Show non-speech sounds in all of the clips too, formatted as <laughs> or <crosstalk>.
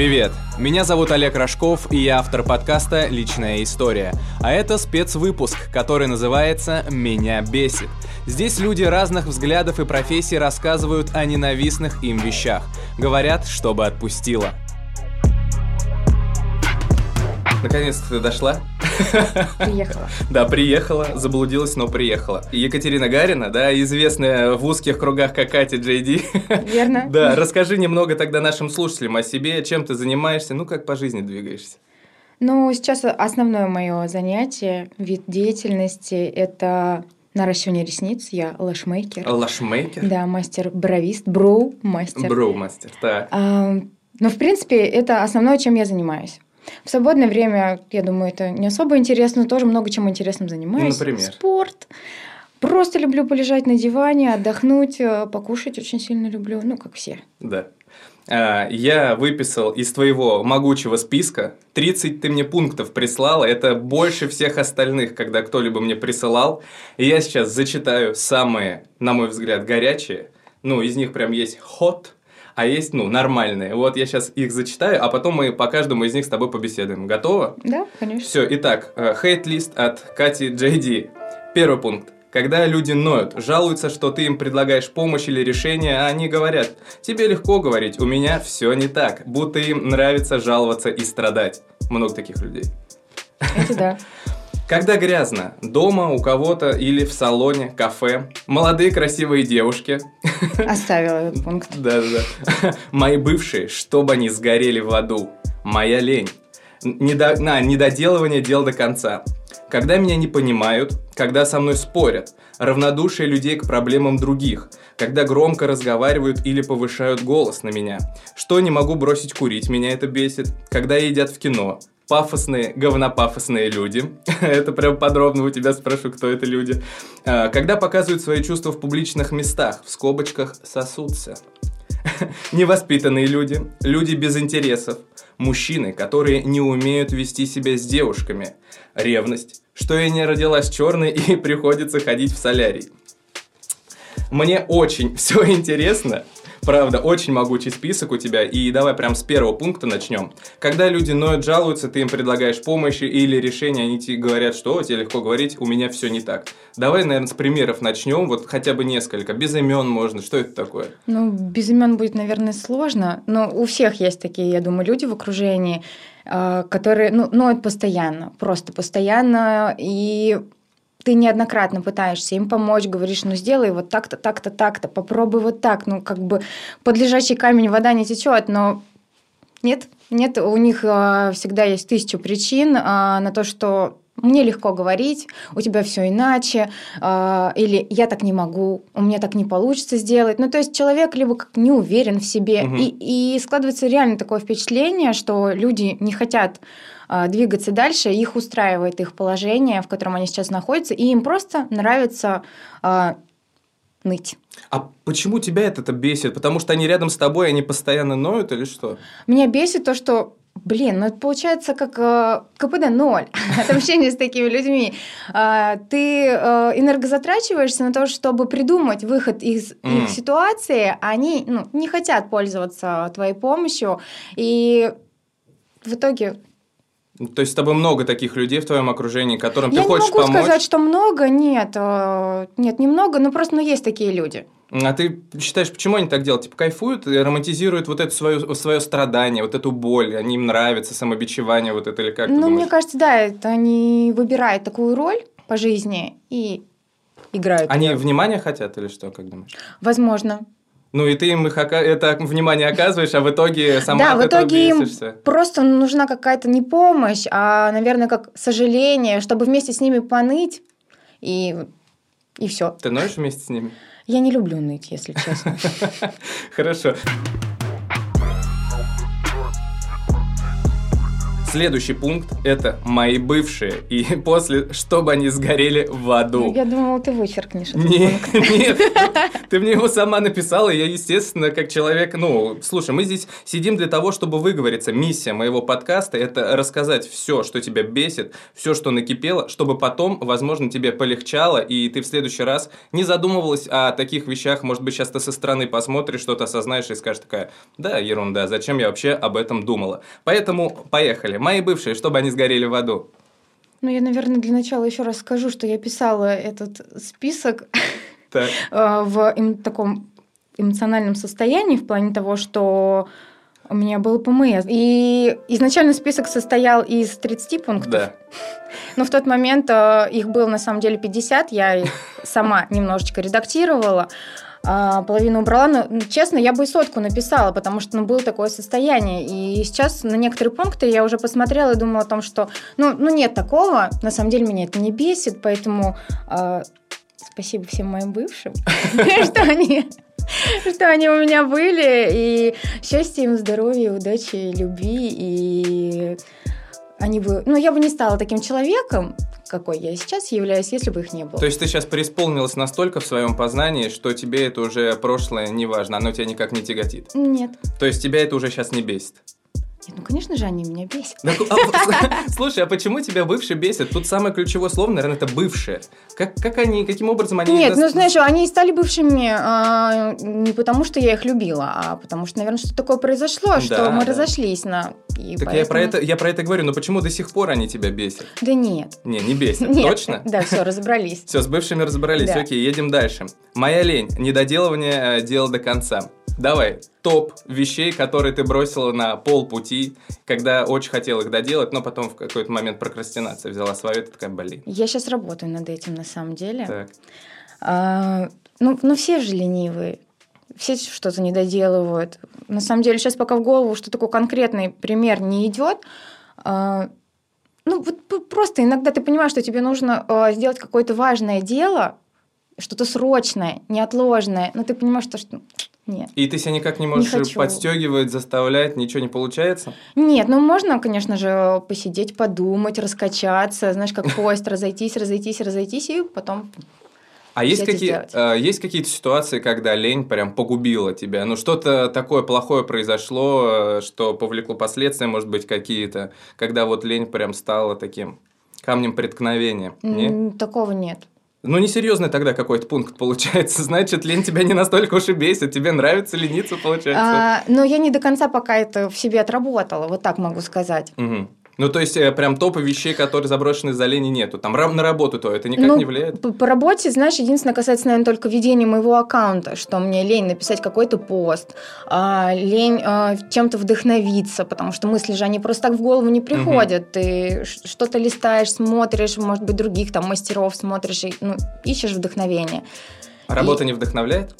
Привет! Меня зовут Олег Рожков, и я автор подкаста «Личная история». А это спецвыпуск, который называется «Меня бесит». Здесь люди разных взглядов и профессий рассказывают о ненавистных им вещах. Говорят, чтобы отпустило. Наконец-то ты дошла? Приехала. <laughs> Да, приехала, заблудилась, но приехала. Екатерина Гарина, да, известная в узких кругах как Катя Джей Верно. <laughs> Да, расскажи немного тогда нашим слушателям о себе, чем ты занимаешься, ну как по жизни двигаешься. Ну, сейчас основное мое занятие, вид деятельности – это наращивание ресниц. Я лашмейкер. Лашмейкер? Да, мастер-бровист, броу-мастер. Броу-мастер, так. А, но, в принципе, это основное, чем я занимаюсь. В свободное время, я думаю, это не особо интересно, тоже много чем интересным занимаюсь. Ну, например? Спорт. Просто люблю полежать на диване, отдохнуть, э, покушать очень сильно люблю, ну, как все. Да. А, я выписал из твоего могучего списка 30 ты мне пунктов прислала. Это больше всех остальных, когда кто-либо мне присылал. И я сейчас зачитаю самые, на мой взгляд, горячие. Ну, из них прям есть hot, а есть, ну, нормальные. Вот я сейчас их зачитаю, а потом мы по каждому из них с тобой побеседуем. Готово? Да, конечно. Все, итак, хейт-лист от Кати Джейди. Первый пункт. Когда люди ноют, жалуются, что ты им предлагаешь помощь или решение, а они говорят, тебе легко говорить, у меня все не так, будто им нравится жаловаться и страдать. Много таких людей. Это да. <laughs> Когда грязно, дома у кого-то или в салоне, кафе, молодые красивые девушки. Оставила этот пункт. <laughs> Да-да. Мои бывшие, чтобы они сгорели в аду. Моя лень. Недо... На, недоделывание дел до конца. Когда меня не понимают, когда со мной спорят, равнодушие людей к проблемам других, когда громко разговаривают или повышают голос на меня, что не могу бросить курить, меня это бесит, когда едят в кино, пафосные, говнопафосные люди. <laughs> это прям подробно у тебя спрошу, кто это люди. А, когда показывают свои чувства в публичных местах, в скобочках сосутся. <laughs> Невоспитанные люди, люди без интересов, мужчины, которые не умеют вести себя с девушками, ревность, что я не родилась черной <laughs> и приходится ходить в солярий. Мне очень все интересно, Правда, очень могучий список у тебя, и давай прям с первого пункта начнем. Когда люди ноют, жалуются, ты им предлагаешь помощи или решение, они тебе говорят, что тебе легко говорить, у меня все не так. Давай, наверное, с примеров начнем, вот хотя бы несколько. Без имен можно, что это такое? Ну, без имен будет, наверное, сложно, но у всех есть такие, я думаю, люди в окружении, а, которые ну, ноют постоянно, просто постоянно, и ты неоднократно пытаешься им помочь, говоришь, ну сделай вот так-то, так-то, так-то, попробуй вот так, ну как бы под лежачий камень вода не течет, но нет, нет, у них э, всегда есть тысячу причин э, на то, что мне легко говорить, у тебя все иначе, э, или я так не могу, у меня так не получится сделать. Ну, то есть человек либо как не уверен в себе, угу. и, и складывается реально такое впечатление, что люди не хотят двигаться дальше, их устраивает их положение, в котором они сейчас находятся, и им просто нравится а, ныть. А почему тебя это бесит? Потому что они рядом с тобой, они постоянно ноют или что? Меня бесит то, что Блин, ну это получается как э, КПД ноль <laughs> от общения с такими людьми. Э, ты э, энергозатрачиваешься на то, чтобы придумать выход из mm. их ситуации, а они ну, не хотят пользоваться твоей помощью, и в итоге то есть с тобой много таких людей в твоем окружении, которым я ты хочешь помочь? Я не могу сказать, что много, нет. Э, нет, немного, но просто ну, есть такие люди. А ты считаешь, почему они так делают? Типа кайфуют, романтизируют вот это свое, свое страдание, вот эту боль, они им нравится самобичевание вот это или как? Ну, мне кажется, да, это они выбирают такую роль по жизни и играют. Они ее. внимания хотят или что, как думаешь? Возможно. Ну и ты им их, это внимание оказываешь, а в итоге сама Да, в итоге им просто нужна какая-то не помощь, а, наверное, как сожаление, чтобы вместе с ними поныть, и, и все. Ты ноешь вместе с ними? Я не люблю ныть, если честно. <laughs> Хорошо. Следующий пункт – это мои бывшие. И <laughs> после, чтобы они сгорели в аду. Ну, я думала, ты вычеркнешь этот <laughs> Нет, пункт. <laughs> нет, ты мне его сама написала, и я, естественно, как человек, ну, слушай, мы здесь сидим для того, чтобы выговориться. Миссия моего подкаста – это рассказать все, что тебя бесит, все, что накипело, чтобы потом, возможно, тебе полегчало, и ты в следующий раз не задумывалась о таких вещах, может быть, сейчас ты со стороны посмотришь, что-то осознаешь и скажешь такая, да, ерунда, зачем я вообще об этом думала. Поэтому поехали. Мои бывшие, чтобы они сгорели в аду. Ну, я, наверное, для начала еще раз скажу, что я писала этот список <laughs> Так, э, в таком эмоциональном состоянии, в плане того, что у меня был ПМС. И изначально список состоял из 30 пунктов. да. <laughs> Но в тот момент э, их было на самом деле 50, я их сама немножечко редактировала. А, половину убрала, но ну, честно, я бы и сотку написала, потому что ну, было такое состояние. И сейчас на некоторые пункты я уже посмотрела и думала о том, что ну, ну нет такого, на самом деле меня это не бесит, поэтому а, спасибо всем моим бывшим, <laughs> что они что они у меня были, и счастья им, здоровья, удачи, любви, и они бы... Ну, я бы не стала таким человеком, какой я сейчас являюсь, если бы их не было. То есть ты сейчас преисполнилась настолько в своем познании, что тебе это уже прошлое не важно, оно тебя никак не тяготит. Нет. То есть тебя это уже сейчас не бесит. Нет, ну, конечно же, они меня бесят. А, <laughs> Слушай, а почему тебя бывшие бесит? Тут самое ключевое слово, наверное, это бывшие. Как, как они, каким образом они... Нет, ну знаешь, они стали бывшими а, не потому, что я их любила, а потому что, наверное, что такое произошло, что мы да. разошлись на. и Так я про, это, я про это говорю, но почему до сих пор они тебя бесят? Да нет. Не, не бесят, Нет. точно? Да, все, <laughs> разобрались. Все, с бывшими разобрались, Да. окей, едем дальше. Моя лень, недоделывание э, дела до конца. Давай, топ вещей, которые ты бросила на полпути, когда очень хотела их доделать, но потом в какой-то момент прокрастинация взяла свою, ты такая, блин. Я сейчас работаю над этим на самом деле. Так. А, ну, ну, все же ленивые. Все что-то не доделывают. На самом деле, сейчас пока в голову, что такой конкретный пример не идет. А, ну, вот просто иногда ты понимаешь, что тебе нужно а, сделать какое-то важное дело, что-то срочное, неотложное, но ты понимаешь, что, что нет. И ты себя никак не можешь хочу. подстегивать, заставлять, ничего не получается? Нет, ну можно, конечно же, посидеть, подумать, раскачаться, знаешь, как поезд, разойтись, разойтись, разойтись, и потом А есть, какие, э, есть какие-то ситуации, когда лень прям погубила тебя? Ну, что-то такое плохое произошло, э, что повлекло последствия, может быть, какие-то, когда вот лень прям стала таким камнем преткновения? Не? м, такого нет. Ну, несерьезный тогда какой-то пункт получается. <laughs> Значит, лень тебя не настолько уж и бесит. Тебе нравится лениться, получается. А, но я не до конца пока это в себе отработала, вот так могу сказать. Мгм. Ну, то есть, э, прям топа вещей, которые заброшены за лени, нету. Там на работу то это никак Ну, не влияет? По, по работе, знаешь, единственное касается, наверное, только ведения моего аккаунта, что мне лень написать какой-то пост, а, лень а, чем-то вдохновиться, потому что мысли же, они просто так в голову не приходят. Ты ш- что-то листаешь, смотришь, может быть, других там мастеров смотришь, и, ну, ищешь вдохновение. А работа не вдохновляет?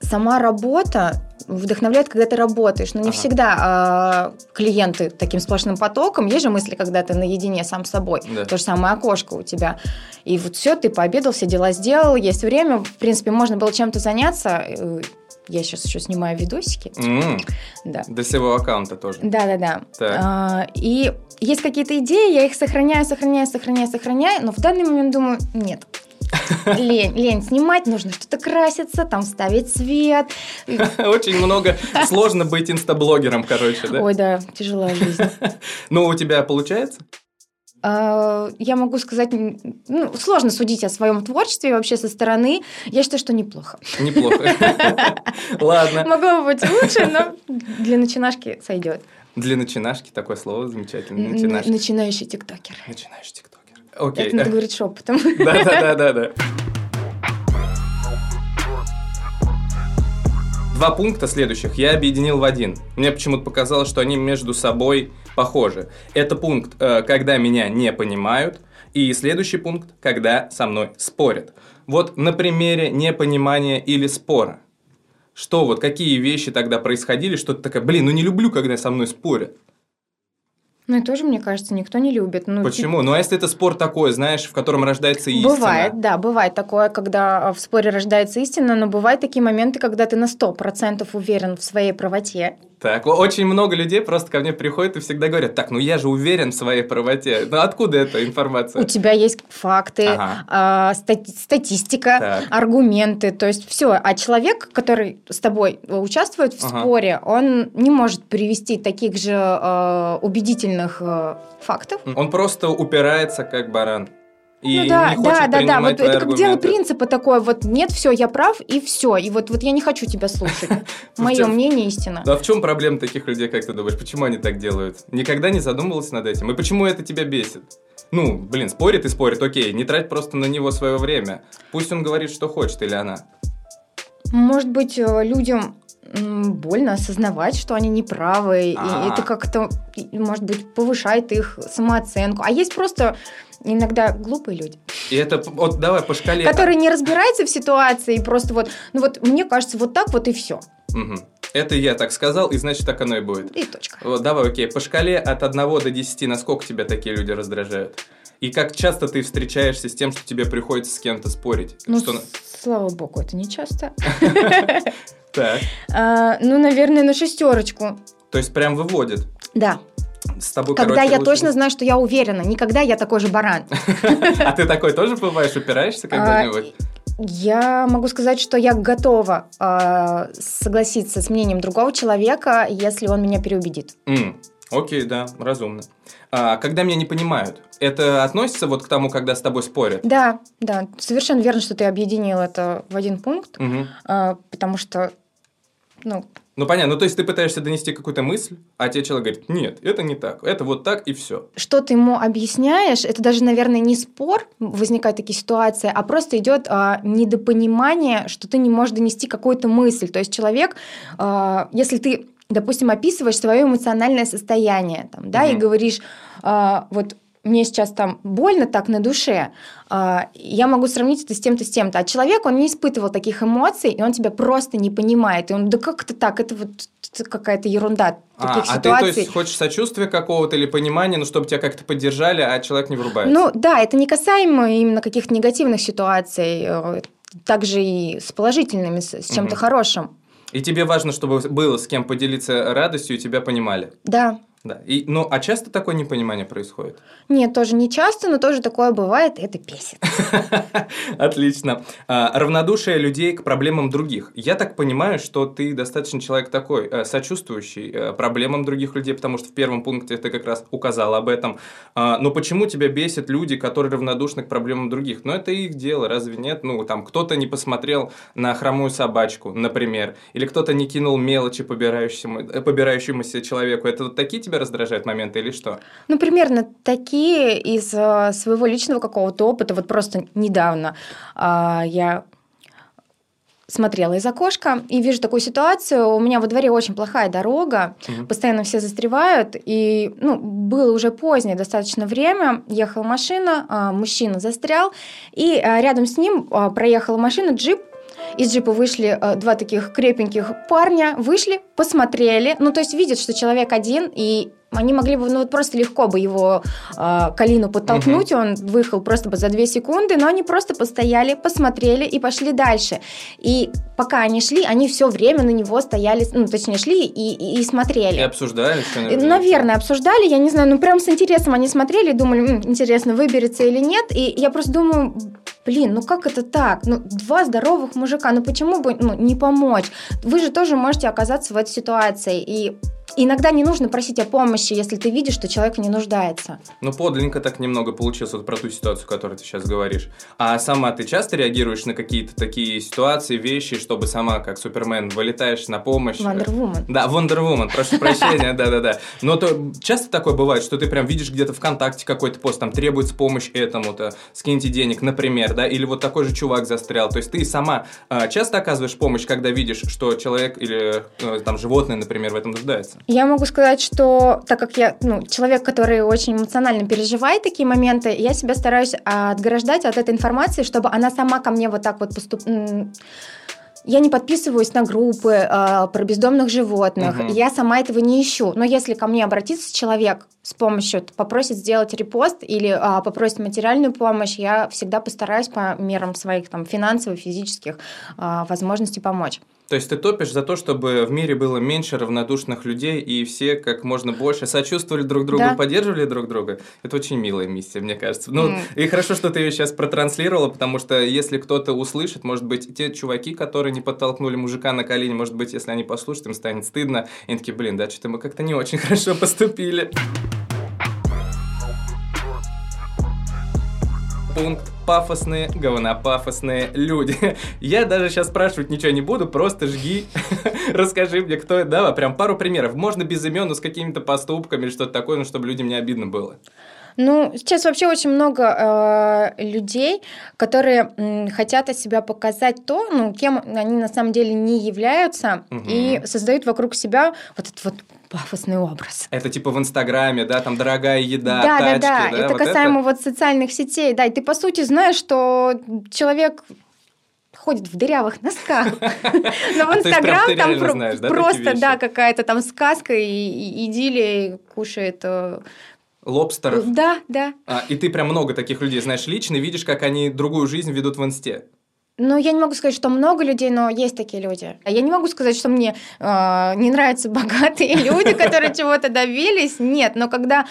Сама работа вдохновляет, когда ты работаешь. Но не Ага. всегда а, клиенты таким сплошным потоком. Есть же мысли, когда ты наедине сам с собой. Да. То же самое окошко у тебя. И вот все, ты пообедал, все дела сделал, есть время. В принципе, можно было чем-то заняться. Э, Я сейчас еще снимаю видосики. М, Да. До своего аккаунта тоже. Да, да, да. А, и есть какие-то идеи, я их сохраняю, сохраняю, сохраняю, сохраняю, но в данный момент думаю, нет. Лень, лень снимать, нужно что-то краситься, там ставить свет. <laughs> Очень много. Сложно быть инстаблогером, короче, да? Ой, да, тяжелая жизнь. <laughs> Ну, у тебя получается? А, Я могу сказать, ну, сложно судить о своем творчестве вообще со стороны. Я считаю, что неплохо. Неплохо. <laughs> Ладно. Могло бы быть лучше, но для начинашки сойдет. Для начинашки такое слово замечательное. Начинашки. Начинающий тиктокер. Начинающий тиктокер. Окей. Это надо говорить шепотом. Да-да-да-да-да. <laughs> Два пункта следующих я объединил в один. Мне почему-то показалось, что они между собой похожи. Это пункт, э, когда меня не понимают, и следующий пункт, когда со мной спорят. Вот на примере непонимания или спора. Что вот, какие вещи тогда происходили, что ты такая, блин, ну не люблю, когда со мной спорят. Ну и тоже, мне кажется, никто не любит. Ну, Почему? Ну а если это спор такой, знаешь, в котором рождается истина? Бывает, да, бывает такое, когда а, в споре рождается истина, но бывают такие моменты, когда ты на 100% уверен в своей правоте, Так, очень много людей просто ко мне приходят и всегда говорят, так, ну я же уверен в своей правоте. Ну откуда эта информация? У тебя есть факты, ага. а, стати- статистика, так. аргументы, то есть все. А человек, который с тобой участвует в ага. споре, он не может привести таких же э, убедительных э, фактов. Он просто упирается как баран. И ну да, да, да, да. Вот это как дело принципа такое, вот нет, все, я прав, и все. И вот, вот я не хочу тебя слушать. <laughs> Мое мнение истина. Да в чем проблема таких людей, как ты думаешь? Почему они так делают? Никогда не задумывался над этим? И почему это тебя бесит? Ну, блин, спорит и спорит, окей, не трать просто на него свое время. Пусть он говорит, что хочет, или она. Может быть, э, людям больно осознавать, что они неправы, А-а-а. и а. это как-то, может быть, повышает их самооценку. А есть просто иногда глупые люди. И это, вот давай по шкале. Которые не разбираются в ситуации, и просто вот, ну вот, мне кажется, вот так вот и все. Угу. Это я так сказал, и значит так оно и будет. И точка. Вот, давай, окей, по шкале от 1 до 10, насколько тебя такие люди раздражают? И как часто ты встречаешься с тем, что тебе приходится с кем-то спорить? Ну, что... слава богу, это не часто. <laughs> Так. А, ну, наверное, на шестерочку. То есть прям выводит? Да. С тобой, Когда короче, я лучше... точно знаю, что я уверена, никогда я такой же баран. <laughs> А ты такой тоже бываешь, упираешься когда-нибудь? Я могу сказать, что я готова э, согласиться с мнением другого человека, если он меня переубедит. Mm. Окей, да, разумно. А, когда меня не понимают, это относится вот к тому, когда с тобой спорят? Да, да, совершенно верно, что ты объединил это в один пункт, угу. а, потому что, ну, ну, понятно. Ну, то есть ты пытаешься донести какую-то мысль, а тебе человек говорит, нет, это не так, это вот так и все. Что ты ему объясняешь, это даже, наверное, не спор, возникают такие ситуации, а просто идет а, недопонимание, что ты не можешь донести какую-то мысль. То есть человек, а, если ты, допустим, описываешь свое эмоциональное состояние, там, да, угу. и говоришь, а, вот мне сейчас там больно так на душе, а, я могу сравнить это с тем-то, с тем-то. А человек, он не испытывал таких эмоций, и он тебя просто не понимает. И он, да как это так? Это вот какая-то ерунда таких а, ситуаций. А ты, то есть, хочешь сочувствия какого-то или понимания, ну, чтобы тебя как-то поддержали, а человек не врубается? Ну, да, это не касаемо именно каких-то негативных ситуаций, э, также и с положительными, с чем-то угу. хорошим. И тебе важно, чтобы было с кем поделиться радостью, и тебя понимали? Да. Да. И, ну, а часто такое непонимание происходит? Нет, тоже не часто, но тоже такое бывает, это бесит. <laughs> Отлично. А, равнодушие людей к проблемам других. Я так понимаю, что ты достаточно человек такой, э, сочувствующий э, проблемам других людей, потому что в первом пункте ты как раз указал об этом. А, но почему тебя бесят люди, которые равнодушны к проблемам других? Ну, это их дело, разве нет? Ну, там, кто-то не посмотрел на хромую собачку, например, или кто-то не кинул мелочи побирающемуся, побирающемуся человеку. Это вот такие тебя раздражают моменты или что? Ну, примерно такие из э, своего личного какого-то опыта. Вот просто недавно а, я смотрела из окошка и вижу такую ситуацию. У меня во дворе очень плохая дорога, угу. постоянно все застревают. И ну, было уже позднее достаточно время. Ехала машина, а, мужчина застрял, и а, рядом с ним проехала машина, джип из джипа вышли э, два таких крепеньких парня, вышли, посмотрели, ну, то есть видят, что человек один, и они могли бы, ну вот просто легко бы его э, Калину подтолкнуть, угу. он выехал просто бы за две секунды, но они просто постояли, посмотрели и пошли дальше. И пока они шли, они все время на него стояли, ну точнее шли и, и, и смотрели. И обсуждали? Что Наверное, обсуждали, я не знаю, ну прям с интересом они смотрели, думали, М, интересно, выберется или нет. И я просто думаю, блин, ну как это так? Ну два здоровых мужика, ну почему бы ну, не помочь? Вы же тоже можете оказаться в этой ситуации. И Иногда не нужно просить о помощи, если ты видишь, что человек не нуждается. Ну, подлинненько так немного получилось вот про ту ситуацию, которую ты сейчас говоришь. А сама ты часто реагируешь на какие-то такие ситуации, вещи, чтобы сама, как Супермен, вылетаешь на помощь? Вандервумен. Да, Вандервумен, прошу прощения, <laughs> да-да-да. Но то часто такое бывает, что ты прям видишь где-то ВКонтакте какой-то пост, там требуется помощь этому-то, скиньте денег, например, да, или вот такой же чувак застрял. То есть ты сама а, часто оказываешь помощь, когда видишь, что человек или э, там животное, например, в этом нуждается? Я могу сказать, что так как я ну, человек, который очень эмоционально переживает такие моменты, я себя стараюсь отграждать от этой информации, чтобы она сама ко мне вот так вот поступила я не подписываюсь на группы э, про бездомных животных, угу. я сама этого не ищу. Но если ко мне обратится человек, с помощью, попросит сделать репост или а, попросит материальную помощь, я всегда постараюсь по мерам своих там финансовых, физических а, возможностей помочь. То есть ты топишь за то, чтобы в мире было меньше равнодушных людей и все как можно больше сочувствовали друг другу, да. поддерживали друг друга. Это очень милая миссия, мне кажется. Ну, mm. и хорошо, что ты ее сейчас протранслировала, потому что если кто-то услышит, может быть, те чуваки, которые не подтолкнули мужика на колени, может быть, если они послушают, им станет стыдно. И они такие, блин, да, что-то мы как-то не очень <laughs> хорошо поступили. Пункт пафосные, говнопафосные люди. <laughs> Я даже сейчас спрашивать ничего не буду, просто жги, <laughs> расскажи мне, кто это. Давай, прям пару примеров. Можно без имен, но с какими-то поступками или что-то такое, ну, чтобы людям не обидно было. Ну, сейчас вообще очень много э, людей, которые э, хотят от себя показать то, ну, кем они на самом деле не являются, угу. и создают вокруг себя вот этот вот пафосный образ. Это типа в Инстаграме, да, там дорогая еда, да, тачки, да, да, да. Это вот касаемо это? вот социальных сетей, да, и ты по сути знаешь, что человек ходит в дырявых носках. <laughs> Но в а Инстаграм там просто, да, какая-то там сказка и идиллия кушает э, лобстеров. Да, да. А, и ты прям много таких людей знаешь лично, видишь, как они другую жизнь ведут в инсте. Ну, я не могу сказать, что много людей, но есть такие люди. Я не могу сказать, что мне э, не нравятся <laughs> богатые люди, которые чего-то добились. Нет, но когда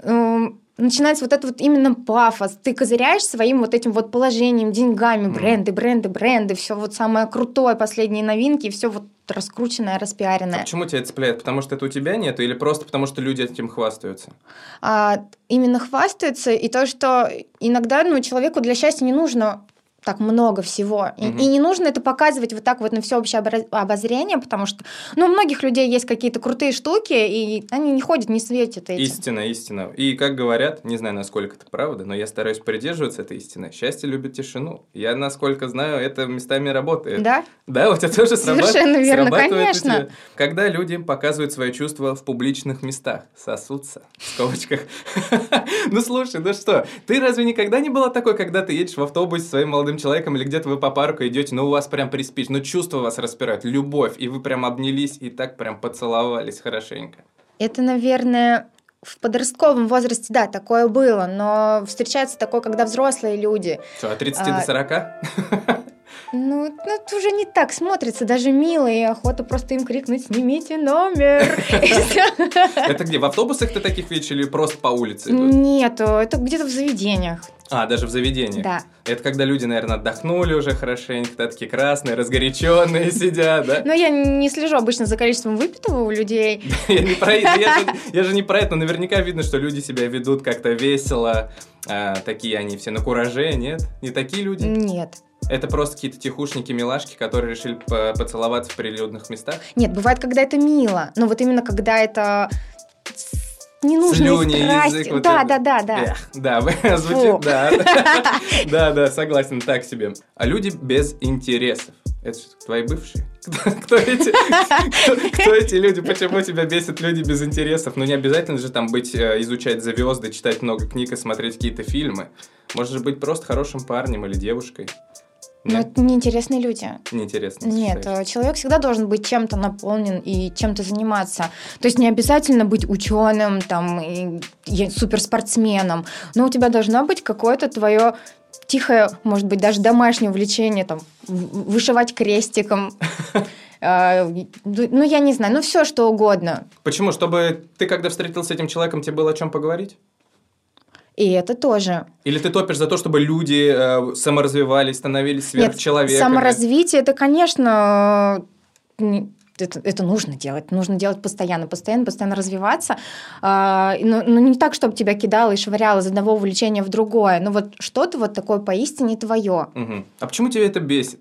эм, начинается вот этот вот именно пафос. Ты козыряешь своим вот этим вот положением, деньгами, бренды, бренды, бренды, все вот самое крутое, последние новинки, все вот раскрученное, распиаренное. А почему тебя это цепляет? Потому что это у тебя нет или просто потому что люди этим хвастаются? А, именно хвастаются и то, что иногда ну, человеку для счастья не нужно так много всего. И, угу. и не нужно это показывать вот так вот на всеобщее обозрение, потому что, ну, у многих людей есть какие-то крутые штуки, и они не ходят, не светят этим. Истина, истина. И как говорят, не знаю, насколько это правда, но я стараюсь придерживаться этой истины. Счастье любит тишину. Я, насколько знаю, это местами работает. Да? Да, у тебя тоже срабатывает. Совершенно верно, конечно. Когда люди показывают свои чувства в публичных местах, сосутся, в скобочках. <laughs> Ну, слушай, ну что, ты разве никогда не была такой, когда ты едешь в автобусе своим молодым молодым человеком, или где-то вы по парку идете, но у вас прям приспичь, но чувства вас распирают, любовь, и вы прям обнялись и так прям поцеловались хорошенько. Это, наверное, в подростковом возрасте, да, такое было, но встречается такое, когда взрослые люди. Что, от 30 а... до 40? Ну, ну, это уже не так смотрится, даже мило, и охота просто им крикнуть «Снимите номер!» <laughs> Это где, в автобусах ты таких видишь или просто по улице Нет, это где-то в заведениях. А, даже в заведении? Да. Это когда люди, наверное, отдохнули уже хорошенько, такие красные, разгоряченные <laughs> сидят, да? Но я не слежу обычно за количеством выпитого у людей. <laughs> Я не про это, <laughs> я же не про это, но наверняка видно, что люди себя ведут как-то весело, а, такие они все на кураже, нет? Не такие люди? Нет. Это просто какие-то тихушники, милашки, которые решили поцеловаться в прилюдных местах? Нет, бывает, когда это мило. Но вот именно когда это не нужно Слюни, язык. Вот да, это. да, да, да. Эх, да, <laughs> звучит, да. <laughs> Да, да, согласен, так себе. А люди без интересов. Это твои бывшие? <laughs> Кто, эти, кто, кто эти люди? Почему тебя бесят люди без интересов? Ну, не обязательно же там быть, э, изучать звезды, читать много книг и смотреть какие-то фильмы. Можешь быть просто хорошим парнем или девушкой. Но это неинтересные люди. Неинтересные. Нет, человек всегда должен быть чем-то наполнен и чем-то заниматься. То есть не обязательно быть ученым, там, и, и суперспортсменом, но у тебя должно быть какое-то твое тихое, может быть, даже домашнее увлечение, там, вышивать крестиком. <laughs> А, ну, я не знаю, ну все что угодно. Почему? Чтобы ты, когда встретился с этим человеком, тебе было о чем поговорить? И это тоже. Или ты топишь за то, чтобы люди э, саморазвивались, становились сверхчеловеками? Нет, саморазвитие это, конечно, это, это нужно делать, нужно делать постоянно, постоянно, постоянно развиваться, а, но, но не так, чтобы тебя кидало и швыряло из одного увлечения в другое, но вот что-то вот такое поистине твое. Угу. А почему тебя это бесит?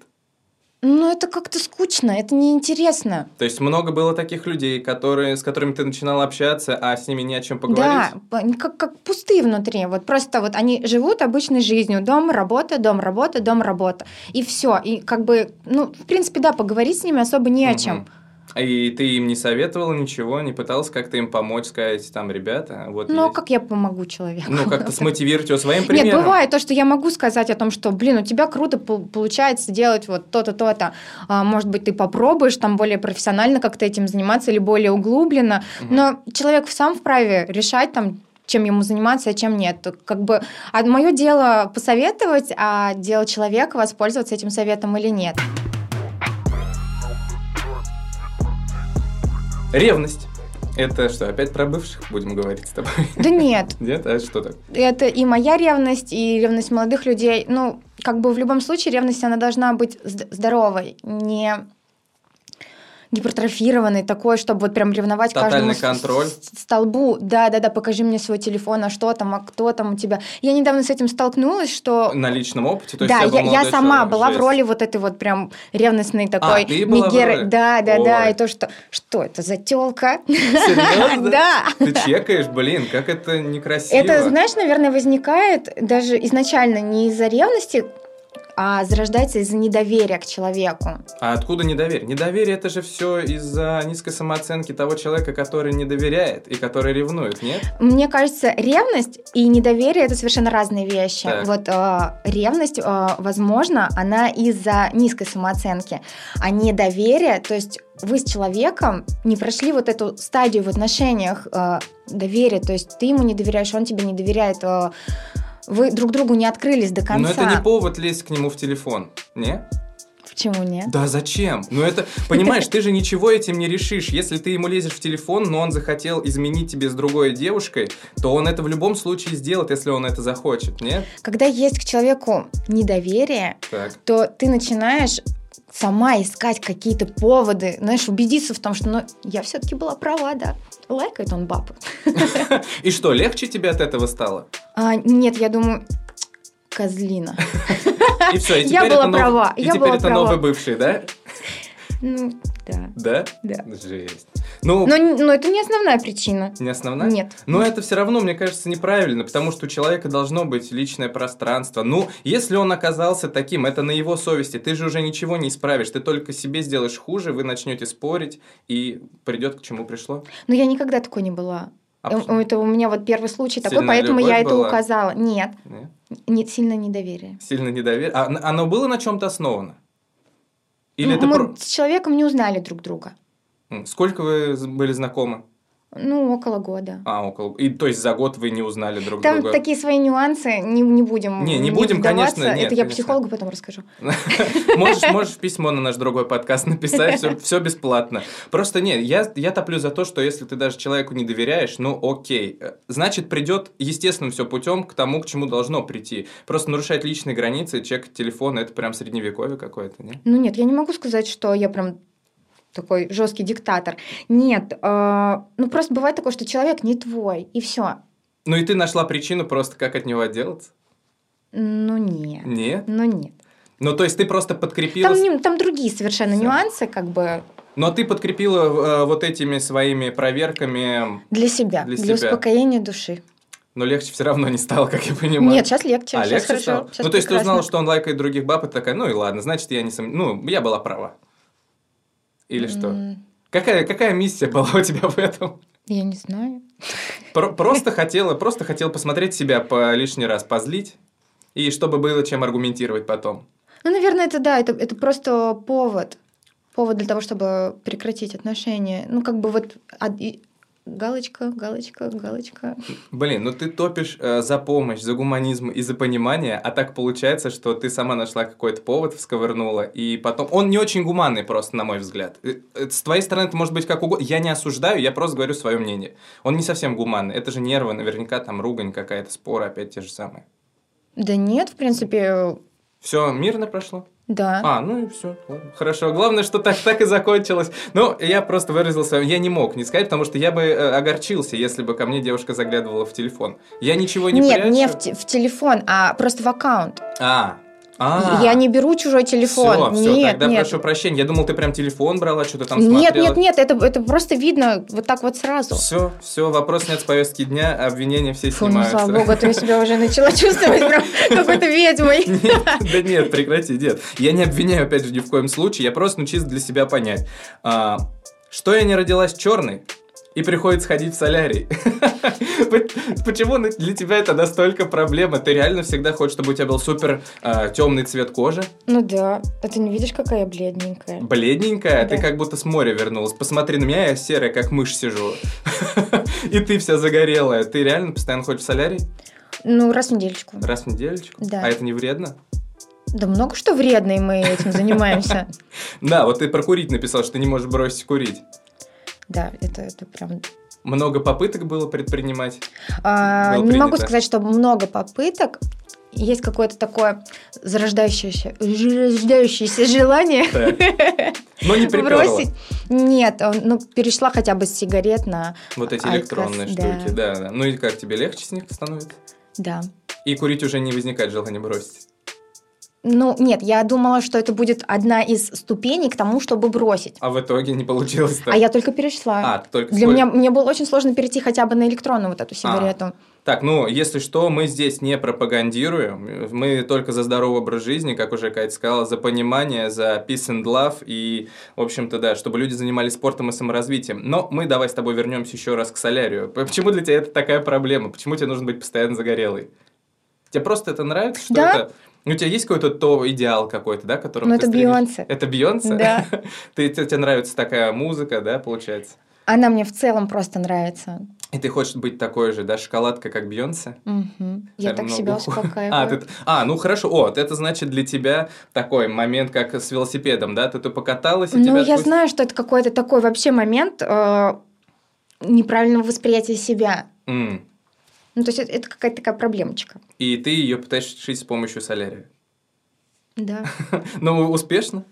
Ну, это как-то скучно, это неинтересно. То есть много было таких людей, которые, с которыми ты начинал общаться, а с ними не о чем поговорить? Да, они как, как пустые внутри. Вот просто вот они живут обычной жизнью. Дом, работа, дом, работа, дом, работа. И все. И как бы, ну, в принципе, да, поговорить с ними особо не о чем. И ты им не советовала ничего, не пыталась как-то им помочь, сказать, там, ребята, вот Ну, а есть». как я помогу человеку? Ну, как-то <laughs> смотивировать его своим Нет, примером. бывает то, что я могу сказать о том, что, блин, у тебя круто пол- получается делать вот то-то, то-то. А, может быть, ты попробуешь там более профессионально как-то этим заниматься или более углубленно. Мгм. Но человек сам вправе решать там, чем ему заниматься, а чем нет. Как бы, а мое дело посоветовать, а дело человека воспользоваться этим советом или нет. Ревность. Это что, опять про бывших будем говорить с тобой? Да нет, <laughs> Нет? А что так? это и моя ревность, и ревность молодых людей. Ну, как бы в любом случае ревность, она должна быть зд- здоровой, не гипертрофированной, такой, чтобы вот прям ревновать Тотальный каждому контроль. столбу. Да, да, да, покажи мне свой телефон, а что там, а кто там у тебя. Я недавно с этим столкнулась, что На личном опыте? То есть да, я, я молодой сама была в жесть. роли вот этой вот прям ревностной такой. ты была в роли? Да, да, да. И то, что что это за телка? Серьезно? <laughs> Да. Ты чекаешь, блин, как это некрасиво. Это, знаешь, наверное, возникает даже изначально не из-за ревности, а зарождается из-за недоверия к человеку. А откуда недоверие? Недоверие это же все из-за низкой самооценки того человека, который не доверяет и который ревнует, нет? Мне кажется, ревность и недоверие это совершенно разные вещи. Так. Вот э, ревность, э, возможно, она из-за низкой самооценки, а недоверие, то есть вы с человеком не прошли вот эту стадию в отношениях э, доверия, то есть ты ему не доверяешь, он тебе не доверяет. э, вы друг другу не открылись до конца. Но это не повод лезть к нему в телефон, не? Почему нет? Да зачем? Ну это, понимаешь, ты же ничего этим не решишь. Если ты ему лезешь в телефон, но он захотел изменить тебе с другой девушкой, то он это в любом случае сделает, если он это захочет, нет? Когда есть к человеку недоверие, Так. то ты начинаешь сама искать какие-то поводы, знаешь, убедиться в том, что ну, я все-таки была права, да. Лайкает он бабу. <laughs> И что, легче тебе от этого стало? А, нет, я думаю, козлина. <laughs> И все, и Я теперь была это нов- права, И я теперь была это права. новый бывший, да? Ну, да. Да? Да. Жесть. Ну, Но, но это не основная причина. не основная? Нет. Но это все равно, мне кажется, неправильно, потому что у человека должно быть личное пространство. Ну, если он оказался таким, это на его совести. Ты же уже ничего не исправишь. Ты только себе сделаешь хуже, вы начнете спорить, и придет к чему пришло. Но я никогда такой не была. А Э? Это у меня вот первый случай такой, поэтому я это была? указала. Нет, Нет? нет, сильно недоверие. Сильно недоверие. А оно было на чем-то основано? Или это Мы про- с человеком не узнали друг друга. Сколько вы были знакомы? Ну, около года. А, около. И то есть за год вы не узнали друг Там друга. такие свои нюансы, не, не будем Не, не будем, вдаваться. конечно, нет, Это я конечно. психологу потом расскажу. <laughs> Можешь, можешь письмо на наш другой подкаст написать, все, все бесплатно. Просто нет, я, я топлю за то, что если ты даже человеку не доверяешь, ну окей. Э, Значит, придет естественным все путем к тому, к чему должно прийти. Просто нарушать личные границы, чекать телефон, это прям средневековье какое-то, не? Ну нет, я не могу сказать, что я прям такой жесткий диктатор. Нет, э, ну просто бывает такое, что человек не твой, и все. Ну и ты нашла причину просто, как от него отделаться? Ну нет. Нет? Ну нет. Ну то есть ты просто подкрепила... Там, там другие совершенно Всё. нюансы, как бы Но ты подкрепила э, вот этими своими проверками, для себя, Для для, себя. успокоения души. но легче все равно не стало, как я понимаю. Нет, сейчас легче, А, сейчас легче хорошо. стало? щас ну, то есть ты узнала, что он лайкает других баб, и такая, ну и ладно, значит, я не сом... Ну, я была права. Или что? Какая, какая миссия была у тебя в этом? Я не знаю. Про- просто хотела, просто хотела посмотреть себя по лишний раз, позлить, и чтобы было чем аргументировать потом. Ну, наверное, это да, это, это просто повод. Повод для того, чтобы прекратить отношения. Ну, как бы вот галочка, галочка, галочка. Блин, ну ты топишь э, за помощь, за гуманизм и за понимание, а так получается, что ты сама нашла какой-то повод, всковырнула, и потом... Он не очень гуманный просто, на мой взгляд. Э, э, С твоей стороны это может быть как угодно. Я не осуждаю, я просто говорю свое мнение. Он не совсем гуманный. Это же нервы, наверняка там ругань какая-то, споры опять те же самые. Да нет, в принципе, Все мирно прошло? Да. А, ну и все, хорошо. Главное, что так, так и закончилось. Ну, я просто выразил свое... Я не мог не сказать, потому что я бы э, огорчился, если бы ко мне девушка заглядывала в телефон. Я ничего не нет, прячу. не в, те- в телефон, а просто в аккаунт. А, а. Я не беру чужой телефон. Все, нет, тогда нет. прошу прощения. Я думал, ты прям телефон брала, что-то там нет, смотрела. нет, нет, это, это просто видно вот так вот сразу. Все, все, вопрос нет с повестки дня, обвинения все Фу, ну снимаются. слава богу, а я себя уже начала <laughs> чувствовать прям какой-то ведьмой. Нет, да нет, прекрати, нет. Я не обвиняю, опять же, ни в коем случае, я просто, ну, чисто для себя понять. А, Что я не родилась черной? И приходится ходить в солярий. <laughs> Почему для тебя это настолько проблема? Ты реально всегда хочешь, чтобы у тебя был супер э, темный цвет кожи? Ну да. А ты не видишь, какая я бледненькая? Бледненькая? Да. Ты как будто с моря вернулась. Посмотри на меня, я серая, как мышь сижу. <laughs> И ты вся загорелая. Ты реально постоянно ходишь в солярий? Ну, раз в недельку. Раз в недельку? Да. А это не вредно? Да много что вредно, и мы этим занимаемся. <laughs> Да, вот ты про курить написал, что ты не можешь бросить курить. Да, это, это прям много попыток было предпринимать? А, было не принято. могу сказать, что много попыток. Есть какое-то такое зарождающееся, зарождающееся желание Но не бросить. Нет, ну перешла хотя бы с сигарет на Вот эти электронные штуки, да, да. Ну и как тебе легче с них становится? Да. И курить уже не возникает желания бросить? Ну, нет, я думала, что это будет одна из ступеней к тому, чтобы бросить. А в итоге не получилось так? А я только перешла. А, только Для меня мне было очень сложно перейти хотя бы на электронную вот эту сигарету. А. Так, ну, если что, мы здесь не пропагандируем. Мы только за здоровый образ жизни, как уже Катя сказала, за понимание, за peace and love и, в общем-то, да, чтобы люди занимались спортом и саморазвитием. Но мы давай с тобой вернемся еще раз к солярию. Почему для тебя это такая проблема? Почему тебе нужно быть постоянно загорелой? Тебе просто это нравится, что да? это у тебя есть какой-то то идеал какой-то, да, которым Ну, это Бейонсе. Это Бейонсе? Да. <laughs> ты, тебе нравится такая музыка, да, получается? Она мне в целом просто нравится. И ты хочешь быть такой же, да, шоколадка, как Бейонсе? Угу. Я так себя успокаиваю. <laughs> А, ты... а, ну хорошо. О, это значит для тебя такой момент, как с велосипедом, да? Ты, ты покаталась, и Ну, тебя я отпусти... знаю, что это какой-то такой вообще момент э, неправильного восприятия себя. Mm. Ну, то есть это, это какая-то такая проблемочка. И ты ее пытаешься решить с помощью солярия? Да. <laughs> Ну, успешно?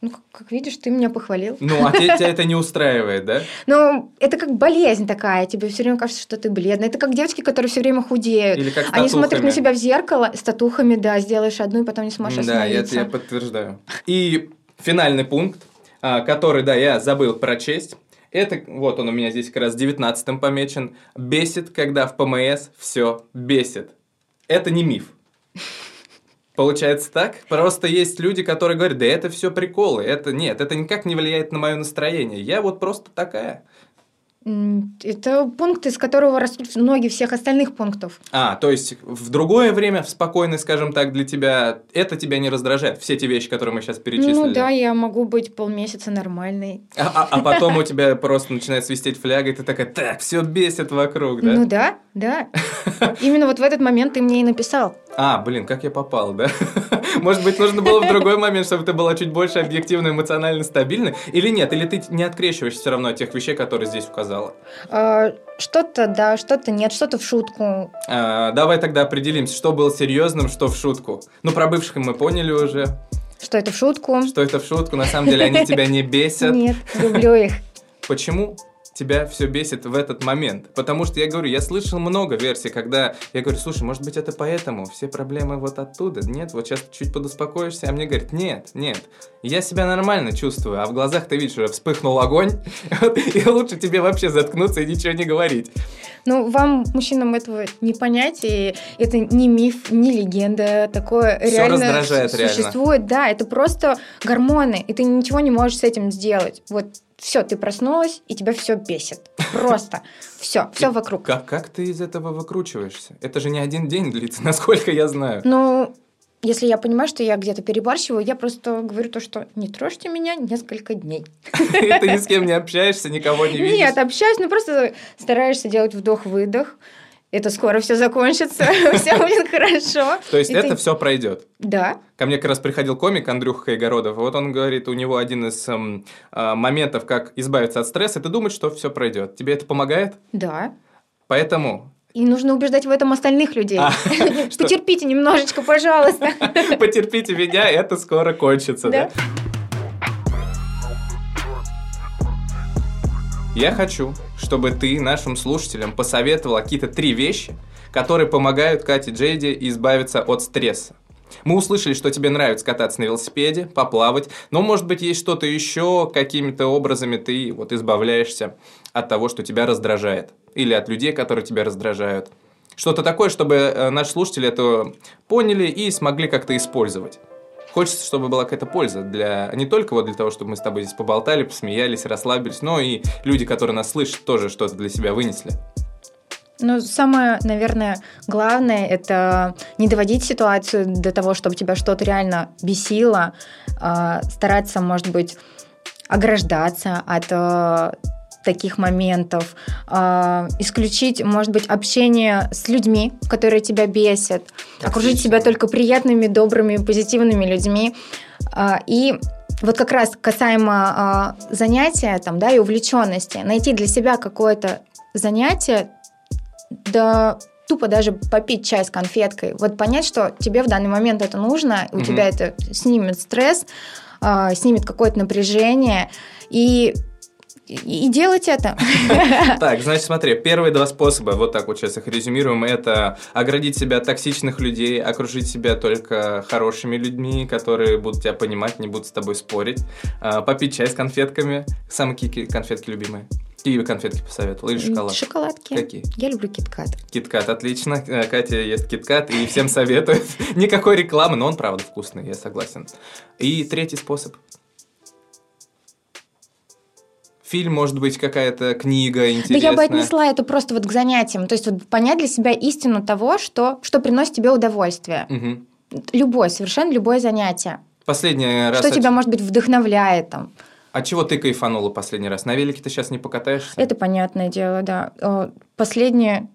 Ну, как, как видишь, ты меня похвалил. Ну, а тебя, тебя это не устраивает, да? <laughs> Ну, это как болезнь такая. Тебе все время кажется, что ты бледная. Это как девочки, которые все время худеют. Или как с Они смотрят на себя в зеркало с татухами, да, сделаешь одну, и потом не сможешь Да, я, я подтверждаю. И финальный пункт, а, который, да, я забыл прочесть. Это, вот он у меня здесь как раз 19 помечен. Бесит, когда в ПМС все бесит. Это не миф. Получается так? Просто есть люди, которые говорят, да это все приколы, это нет, это никак не влияет на мое настроение. Я вот просто такая. Это пункт, из которого растут ноги всех остальных пунктов. А, то есть в другое время, в спокойное, скажем так, для тебя, это тебя не раздражает, все те вещи, которые мы сейчас перечислили? Ну да, я могу быть полмесяца нормальной. А, а, а потом у <laughs> тебя просто начинает свистеть фляга, и ты такая, так, все бесит вокруг, да? Ну да, да. Именно вот в этот момент ты мне и написал. А, блин, как я попал, да? Может быть, нужно было в другой момент, чтобы ты была чуть больше объективно, эмоционально стабильна? Или нет? Или ты не открещиваешься все равно от тех вещей, которые здесь указала? А, что-то да, что-то нет, что-то в шутку. А, давай тогда определимся, что было серьезным, что в шутку. Ну, про бывших мы поняли уже. Что это в шутку? Что это в шутку, на самом деле они тебя не бесят. Нет, люблю их. Почему? Тебя все бесит в этот момент. Потому что я говорю, я слышал много версий, когда я говорю, слушай, может быть это поэтому, все проблемы вот оттуда. Нет, вот сейчас чуть подуспокоишься, а мне говорят, нет, нет, я себя нормально чувствую, а в глазах ты видишь, уже вспыхнул огонь, <laughs> и лучше тебе вообще заткнуться и ничего не говорить. Ну, вам, мужчинам, этого не понять, и это не миф, не легенда, такое Все реально существует. Реально. Да, это просто гормоны, и ты ничего не можешь с этим сделать. Вот все, ты проснулась, и тебя все бесит. Просто. Все, все вокруг. Как, как ты из этого выкручиваешься? Это же не один день длится, <laughs> насколько я знаю. Ну, если я понимаю, что я где-то перебарщиваю, я просто говорю то, что не трожьте меня несколько дней. <laughs> Ты ни с кем не общаешься, никого не видишь? Нет, общаюсь, но просто стараешься делать вдох-выдох это скоро все закончится, <laughs> все будет хорошо. То есть это все пройдет? Да. Ко мне как раз приходил комик Андрюха Кайгородов, вот он говорит, у него один из эм, э, моментов, как избавиться от стресса, это думать, что все пройдет. Тебе это помогает? Да. Поэтому и нужно убеждать в этом остальных людей. А, <laughs> Потерпите немножечко, пожалуйста. <laughs> Потерпите меня, это скоро кончится, да? Я хочу, чтобы ты нашим слушателям посоветовала какие-то три вещи, которые помогают Кате Джейди избавиться от стресса. Мы услышали, что тебе нравится кататься на велосипеде, поплавать, но, может быть, есть что-то еще, какими-то образами ты вот избавляешься от того, что тебя раздражает, или от людей, которые тебя раздражают. Что-то такое, чтобы э, наши слушатели это поняли и смогли как-то использовать. Хочется, чтобы была какая-то польза для не только вот для того, чтобы мы с тобой здесь поболтали, посмеялись, расслабились, но и люди, которые нас слышат, тоже что-то для себя вынесли. Ну, самое, наверное, главное – это не доводить ситуацию до того, чтобы тебя что-то реально бесило, а стараться, может быть, ограждаться от э, таких моментов, э, исключить, может быть, общение с людьми, которые тебя бесят, Отлично. окружить себя только приятными, добрыми, позитивными людьми. Э, и вот как раз касаемо э, занятия там, да, и увлеченности, найти для себя какое-то занятие, да тупо даже попить чай с конфеткой, вот понять, что тебе в данный момент это нужно, у mm-hmm. тебя это снимет стресс, снимет какое-то напряжение, и и делать это. <laughs> Так, значит, смотри, первые два способа, вот так вот сейчас их резюмируем, это оградить себя от токсичных людей, окружить себя только хорошими людьми, которые будут тебя понимать, не будут с тобой спорить, а, попить чай с конфетками, самые какие конфетки любимые. Какие конфетки посоветовал? Или шоколад? Шоколадки. Какие? Я люблю киткат. Киткат, отлично. Э, Катя ест киткат и всем советует. <laughs> Никакой рекламы, но он правда вкусный, я согласен. И третий способ. Фильм, может быть, какая-то книга интересная. Да я бы отнесла это просто вот к занятиям. То есть вот понять для себя истину того, что, что приносит тебе удовольствие. Угу. Любое, совершенно любое занятие. Последний раз... Что тебя, может быть, вдохновляет там. А чего ты кайфанула последний раз? На велике ты сейчас не покатаешься? Это понятное дело, да. Э, последнее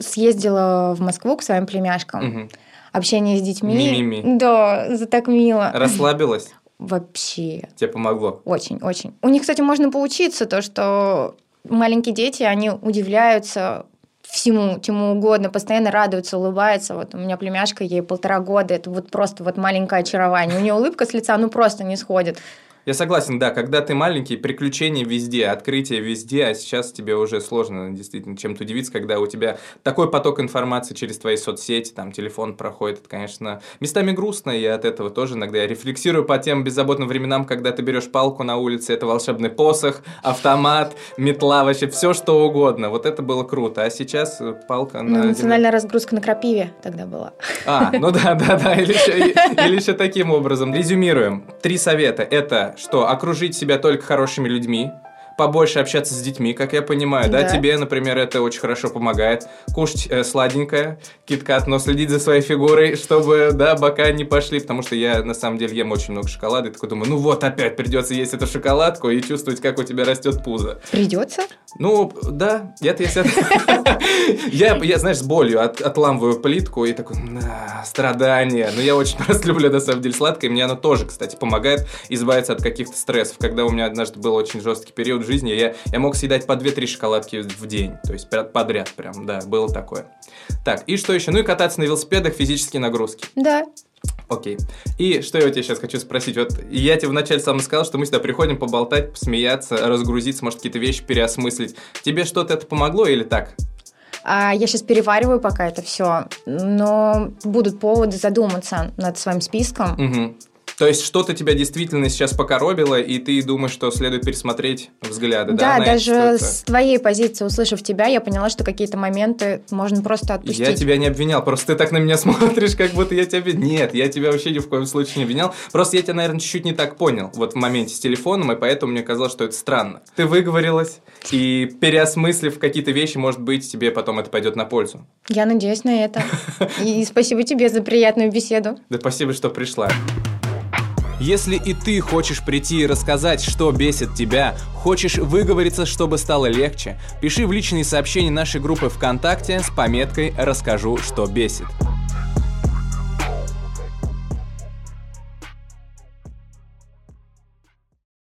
съездила в Москву к своим племяшкам. Угу. Общение с детьми. Ми-ми-ми. Да, за так мило. Расслабилась? Вообще. Тебе помогло? Очень, очень. У них, кстати, можно поучиться, то, что маленькие дети, они удивляются всему, чему угодно, постоянно радуются, улыбаются. Вот у меня племяшка, ей полтора года, это вот просто вот маленькое очарование. У нее улыбка с лица, ну просто не сходит. Я согласен, да, когда ты маленький, приключения везде, открытия везде, а сейчас тебе уже сложно действительно чем-то удивиться, когда у тебя такой поток информации через твои соцсети, там телефон проходит, это, конечно, местами грустно, и от этого тоже иногда я рефлексирую по тем беззаботным временам, когда ты берешь палку на улице, это волшебный посох, автомат, метла, вообще все что угодно. Вот это было круто, а сейчас палка ну, на... Национальная разгрузка на крапиве тогда была. А, ну да, да, да, или еще, или еще таким образом. Резюмируем. Три совета. Это что окружить себя только хорошими людьми, побольше общаться с детьми, как я понимаю, да? да? Тебе, например, это очень хорошо помогает. Кушать э, сладенькое, киткат, но следить за своей фигурой, чтобы, да, бока не пошли, потому что я, на самом деле, ем очень много шоколада, и такой думаю, ну вот, опять придется есть эту шоколадку и чувствовать, как у тебя растет пузо. Придется? Ну, да, я-то если... <laughs> Я, я, знаешь, с болью от, отламываю плитку и такой, на, страдания. Но я очень <laughs> просто люблю, на самом деле, сладкое, мне оно тоже, кстати, помогает избавиться от каких-то стрессов. Когда у меня однажды был очень жесткий период жизни, я, я мог съедать по 2-3 шоколадки в день, то есть подряд прям, да, было такое. Так, и что еще? Ну и кататься на велосипедах, физические нагрузки. Да. Окей. И что я у тебя сейчас хочу спросить? Вот я тебе вначале сам сказал, что мы сюда приходим поболтать, посмеяться, разгрузиться, может, какие-то вещи переосмыслить. Тебе что-то это помогло или так? А я сейчас перевариваю пока это все, но будут поводы задуматься над своим списком. Угу. То есть что-то тебя действительно сейчас покоробило, и ты думаешь, что следует пересмотреть взгляды, да? Да, даже с твоей позиции, услышав тебя, я поняла, что какие-то моменты можно просто отпустить. Я тебя не обвинял, просто ты так на меня <laughs> смотришь, как будто я тебя... Нет, я тебя вообще ни в коем случае не обвинял. Просто я тебя, наверное, чуть-чуть не так понял вот в моменте с телефоном, и поэтому мне казалось, что это странно. Ты выговорилась, и переосмыслив какие-то вещи, может быть, тебе потом это пойдет на пользу. Я надеюсь на это. <laughs> И спасибо тебе за приятную беседу. Да спасибо, что пришла. Если и ты хочешь прийти и рассказать, что бесит тебя, хочешь выговориться, чтобы стало легче, пиши в личные сообщения нашей группы ВКонтакте с пометкой «Расскажу, что бесит».